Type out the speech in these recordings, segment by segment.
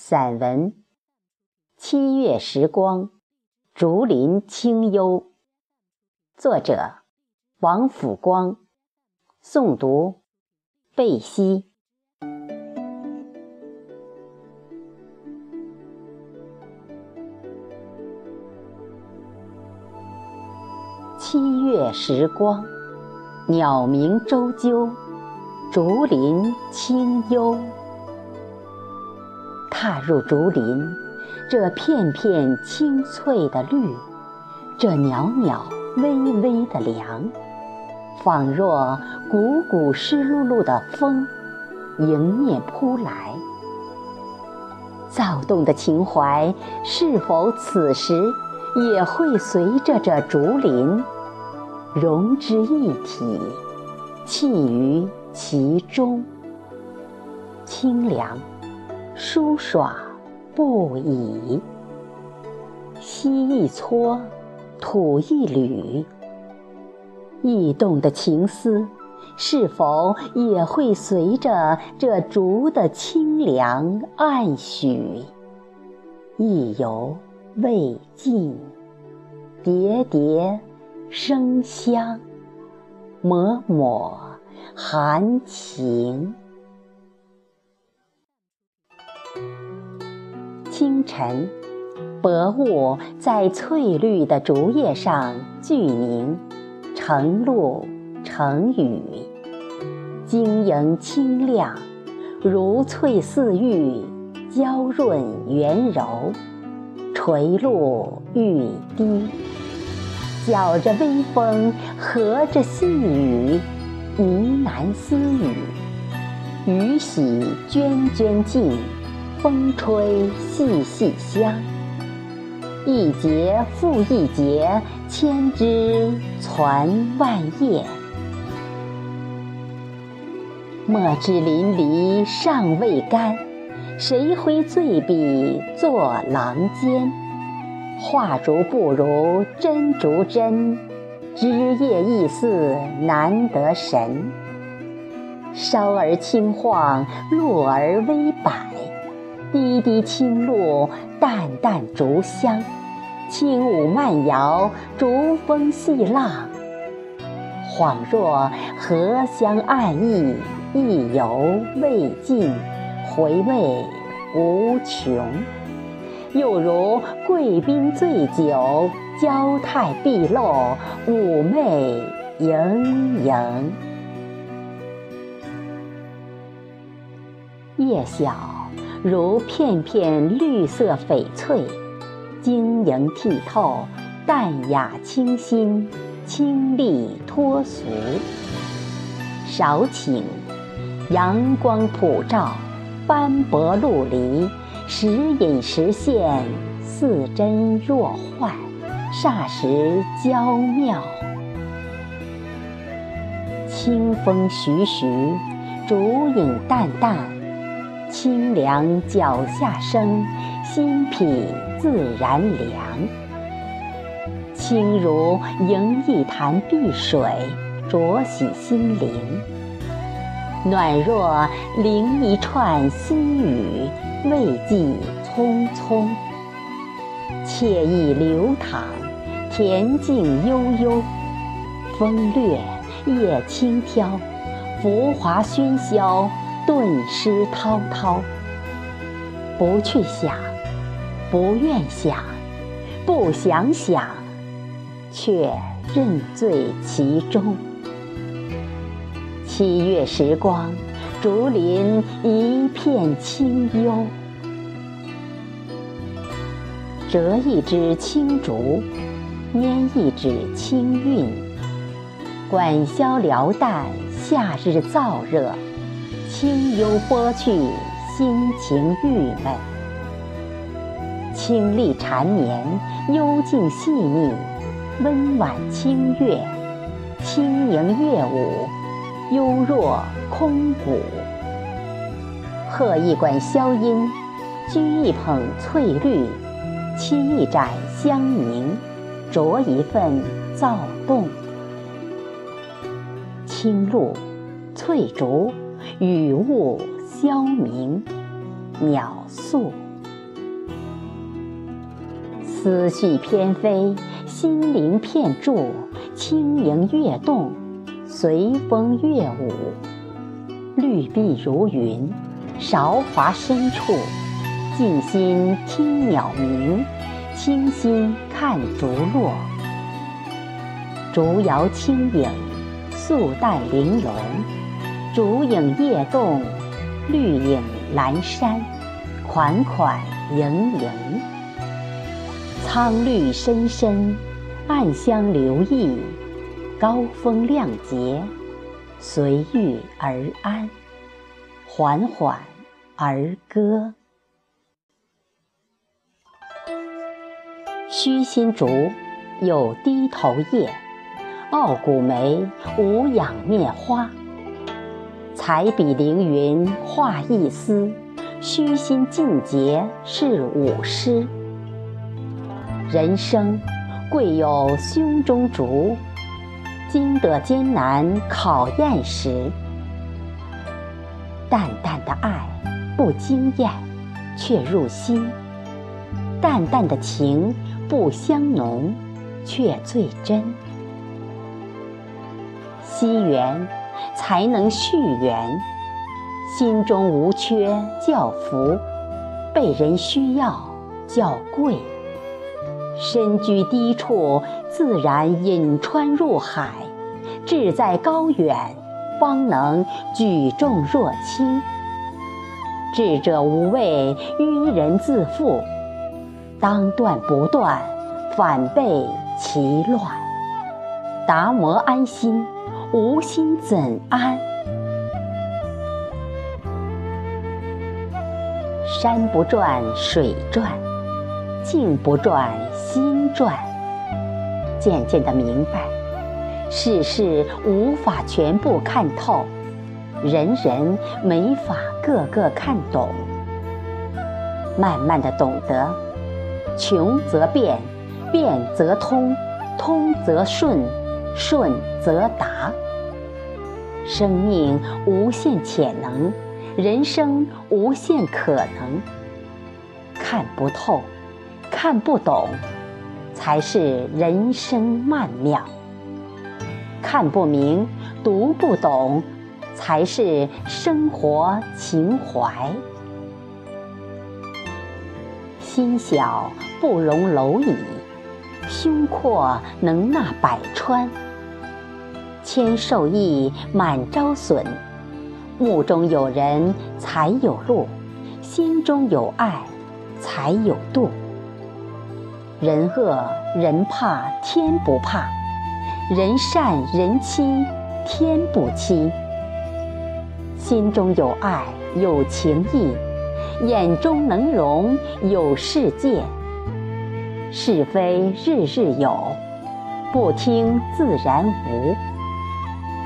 散文《七月时光》，竹林清幽。作者：王辅光。诵读：贝西。七月时光，鸟鸣啁啾，竹林清幽。踏入竹林，这片片青翠的绿，这袅袅微微的凉，仿若股股湿漉漉的风迎面扑来。躁动的情怀，是否此时也会随着这竹林融之一体，栖于其中？清凉。舒爽不已，吸一撮，吐一缕，驿动的情思，是否也会随着这竹的清凉暗许，意犹未尽，叠叠生香，脉脉含情。晨，薄雾在翠绿的竹叶上聚凝，成露成雨。晶莹清亮，如翠似玉，娇润圆柔，垂露欲滴。搅着微风，和着细雨，呢喃私语，雨洗涓涓静。风吹细细香，一节复一节，千枝攒万叶。墨汁淋漓尚未干，谁挥醉笔作郎间？画竹不如真竹真，枝叶亦似难得神。稍而轻晃，落而微摆。滴滴清露，淡淡竹香，轻舞慢摇，竹风细浪，恍若荷香暗溢，意犹未尽，回味无穷。又如贵宾醉酒，娇态毕露，妩媚盈盈。夜晓。如片片绿色翡翠，晶莹剔透，淡雅清新，清丽脱俗。少顷，阳光普照，斑驳陆离，时隐时现，似真若幻，霎时娇妙。清风徐徐，竹影淡淡。清凉脚下生，心脾自然凉。轻如迎一潭碧水，濯洗心灵；暖若淋一串新雨，慰藉匆匆。惬意流淌，恬静悠悠。风掠，叶轻飘，浮华喧嚣。顿失滔滔，不去想，不愿想，不想想，却认醉其中。七月时光，竹林一片清幽。折一支青竹，拈一指清韵，管箫撩旦，夏日燥热。清幽拨去心情郁闷，清丽缠绵，幽静细腻，温婉清越，轻盈乐舞，幽若空谷。和一管箫音，掬一捧翠绿，沏一盏香茗，酌一份躁动。青露，翠竹。雨雾消明，鸟宿。思绪翩飞，心灵片筑，轻盈跃动，随风跃舞。绿碧如云，韶华深处，静心听鸟鸣，清心看竹落。竹摇轻影，素淡玲珑，竹影夜动，绿影阑珊，款款盈盈。苍绿深深，暗香留意，高风亮节，随遇而安，缓缓而歌。虚心竹有低头叶。傲骨梅无仰面花，彩笔凌云画一丝，虚心尽节是舞诗。人生贵有胸中竹，经得艰难考验时，淡淡的爱不惊艳，却入心；淡淡的情不香浓，却最真。惜缘，才能续缘；心中无缺叫福，被人需要叫贵。身居低处，自然引川入海；志在高远，方能举重若轻。智者无畏愚人自负，当断不断，反被其乱。达摩安心。无心怎安？山不转水转，境不转心转。渐渐的明白，世事无法全部看透，人人没法个个看懂。慢慢的懂得，穷则变，变则通，通则顺。顺则达，生命无限潜能，人生无限可能。看不透，看不懂，才是人生曼妙；看不明，读不懂，才是生活情怀。心小不容蝼蚁，胸阔能纳百川。千受益，满招损。目中有人，才有路；心中有爱，才有度。人恶人怕，天不怕；人善人欺，天不欺。心中有爱，有情义；眼中能容，有世界。是非日日有，不听自然无。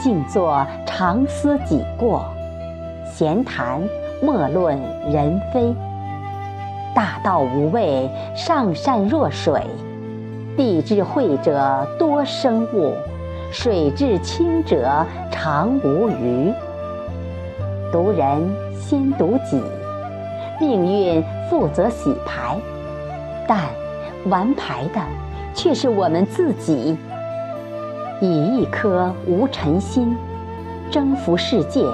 静坐常思己过，闲谈莫论人非。大道无畏，上善若水。地至慧者多生物，水至清者常无鱼。读人先读己，命运负责洗牌，但玩牌的却是我们自己。以一颗无尘心，征服世界，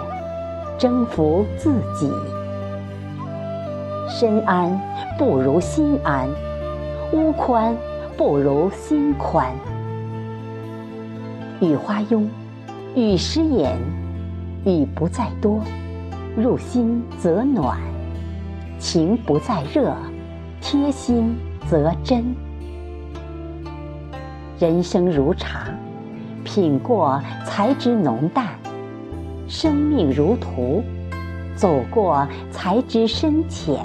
征服自己。身安不如心安，屋宽不如心宽。雨花拥，雨湿眼，雨不在多，入心则暖；情不在热，贴心则真。人生如茶。品过才知浓淡，生命如图，走过才知深浅。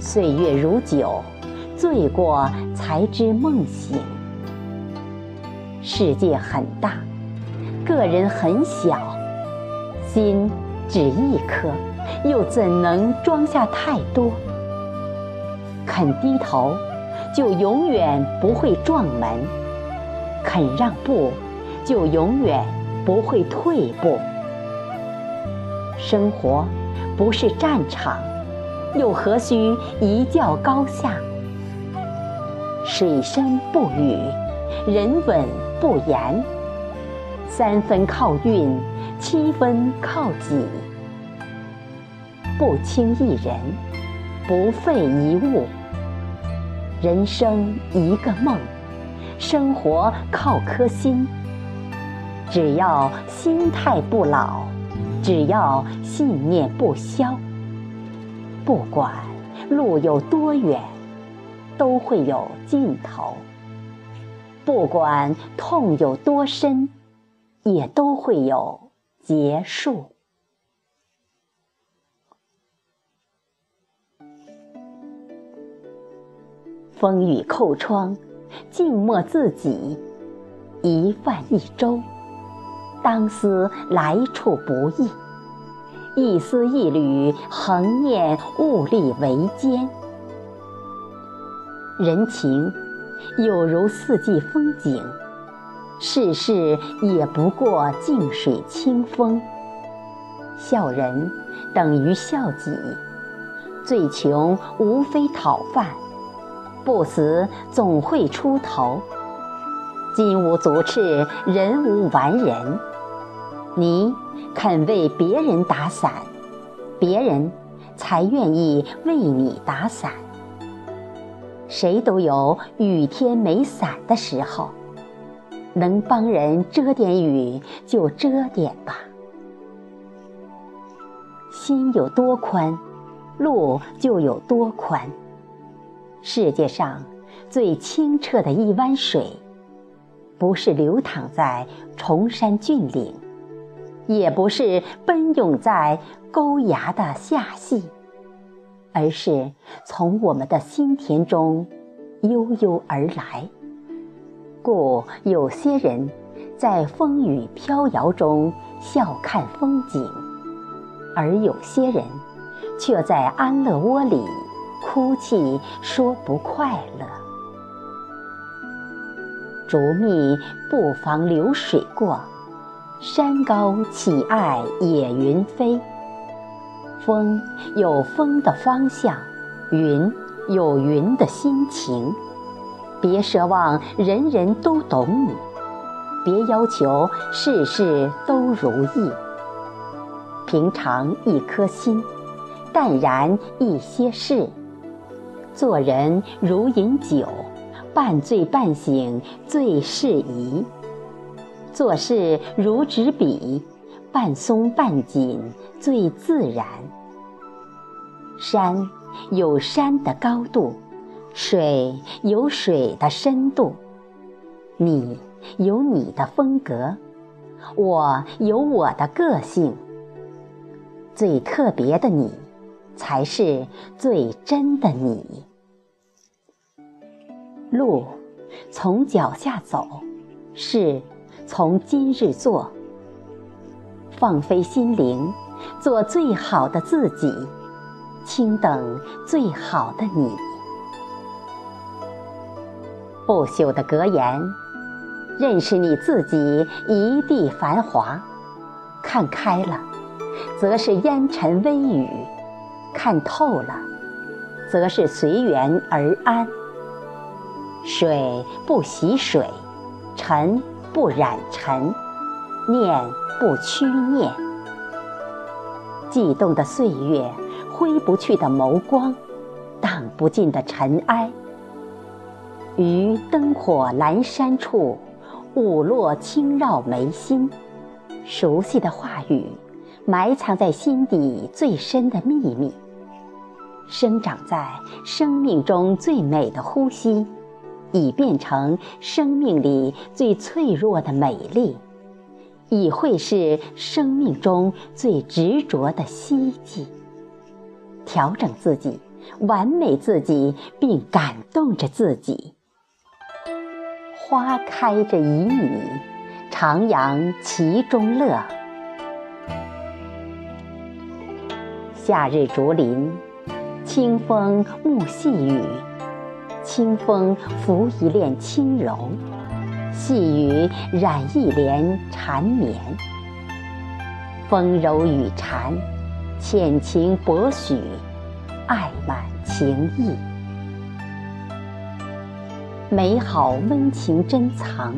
岁月如酒，醉过才知梦醒。世界很大，个人很小，心只一颗，又怎能装下太多？肯低头，就永远不会撞门。肯让步，就永远不会退步。生活不是战场，又何须一较高下？水深不语，人稳不言。三分靠运，七分靠己。不轻一人，不废一物。人生一个梦，生活靠颗心。只要心态不老，只要信念不消，不管路有多远，都会有尽头；不管痛有多深。也都会有结束。风雨扣窗，静默自己，一饭一粥，当思来处不易，一丝一缕，恒念物力维艰。人情有如四季风景。世事也不过静水清风，笑人等于笑己，最穷无非讨饭，不死总会出头。金无足赤，人无完人。你肯为别人打伞，别人才愿意为你打伞。谁都有雨天没伞的时候。能帮人遮点雨，就遮点吧。心有多宽，路就有多宽。世界上最清澈的一湾水，不是流淌在崇山峻岭，也不是奔涌在沟崖的下隙，而是从我们的心田中悠悠而来。故有些人，在风雨飘摇中笑看风景，而有些人，却在安乐窝里哭泣说不快乐。竹密不妨流水过，山高岂爱野云飞。风有风的方向，云有云的心情。别奢望人人都懂你，别要求事事都如意。平常一颗心，淡然一些事。做人如饮酒，半醉半醒最适宜。做事如执笔，半松半紧最自然。山有山的高度。水有水的深度，你有你的风格，我有我的个性。最特别的你，才是最真的你。路从脚下走，事从今日做。放飞心灵，做最好的自己，轻等最好的你。不朽的格言：认识你自己，一地繁华；看开了，则是烟尘微雨；看透了，则是随缘而安。水不洗水，尘不染尘，念不屈念。悸动的岁月，挥不去的眸光，荡不尽的尘埃。于灯火阑珊处，舞落轻绕眉心。熟悉的话语，埋藏在心底最深的秘密。生长在生命中最美的呼吸，已变成生命里最脆弱的美丽，已会是生命中最执着的希冀。调整自己，完美自己，并感动着自己。花开着旖旎，徜徉其中乐。夏日竹林，清风沐细雨，清风拂一帘轻柔，细雨染一帘缠绵。风柔雨缠，浅情薄许，爱满情意。美好温情珍藏，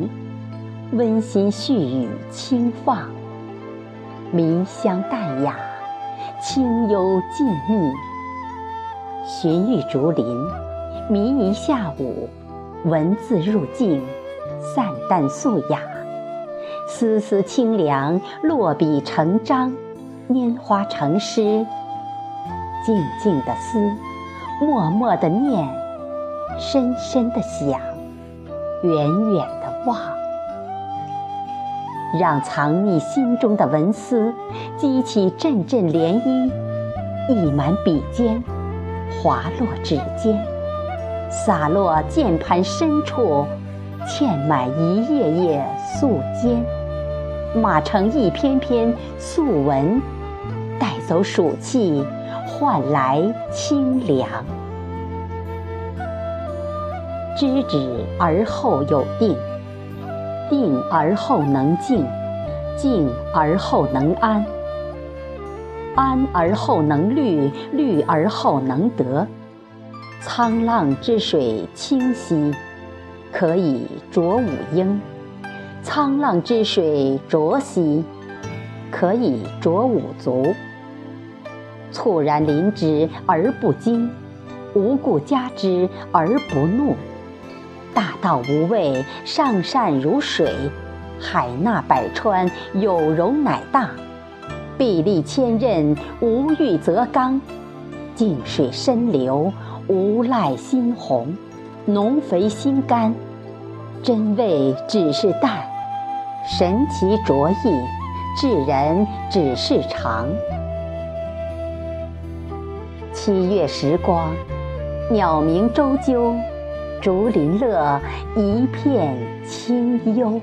温馨絮语轻放，迷香淡雅，清幽静谧。寻玉竹林，迷一下午，文字入境，散淡素雅，丝丝清凉，落笔成章，拈花成诗。静静的思，默默的念，深深的想，远远的望，让藏匿心中的文思激起阵阵涟漪，溢满笔尖，滑落指尖，洒落键盘深处，嵌满一页页素笺，码成一篇篇素文，带走暑气。换来清凉，知止而后有定，定而后能静，静而后能安，安而后能虑，虑而后能得。沧浪之水清兮，可以濯五缨；沧浪之水浊兮，可以濯五足。猝然临之而不惊，无故加之而不怒。大道无畏，上善如水，海纳百川，有容乃大。壁立千仞，无欲则刚。静水深流，无赖心红。浓肥心甘，真味只是淡，神奇卓异，至人只是长。七月时光，鸟鸣啁啾，竹林乐，一片清幽。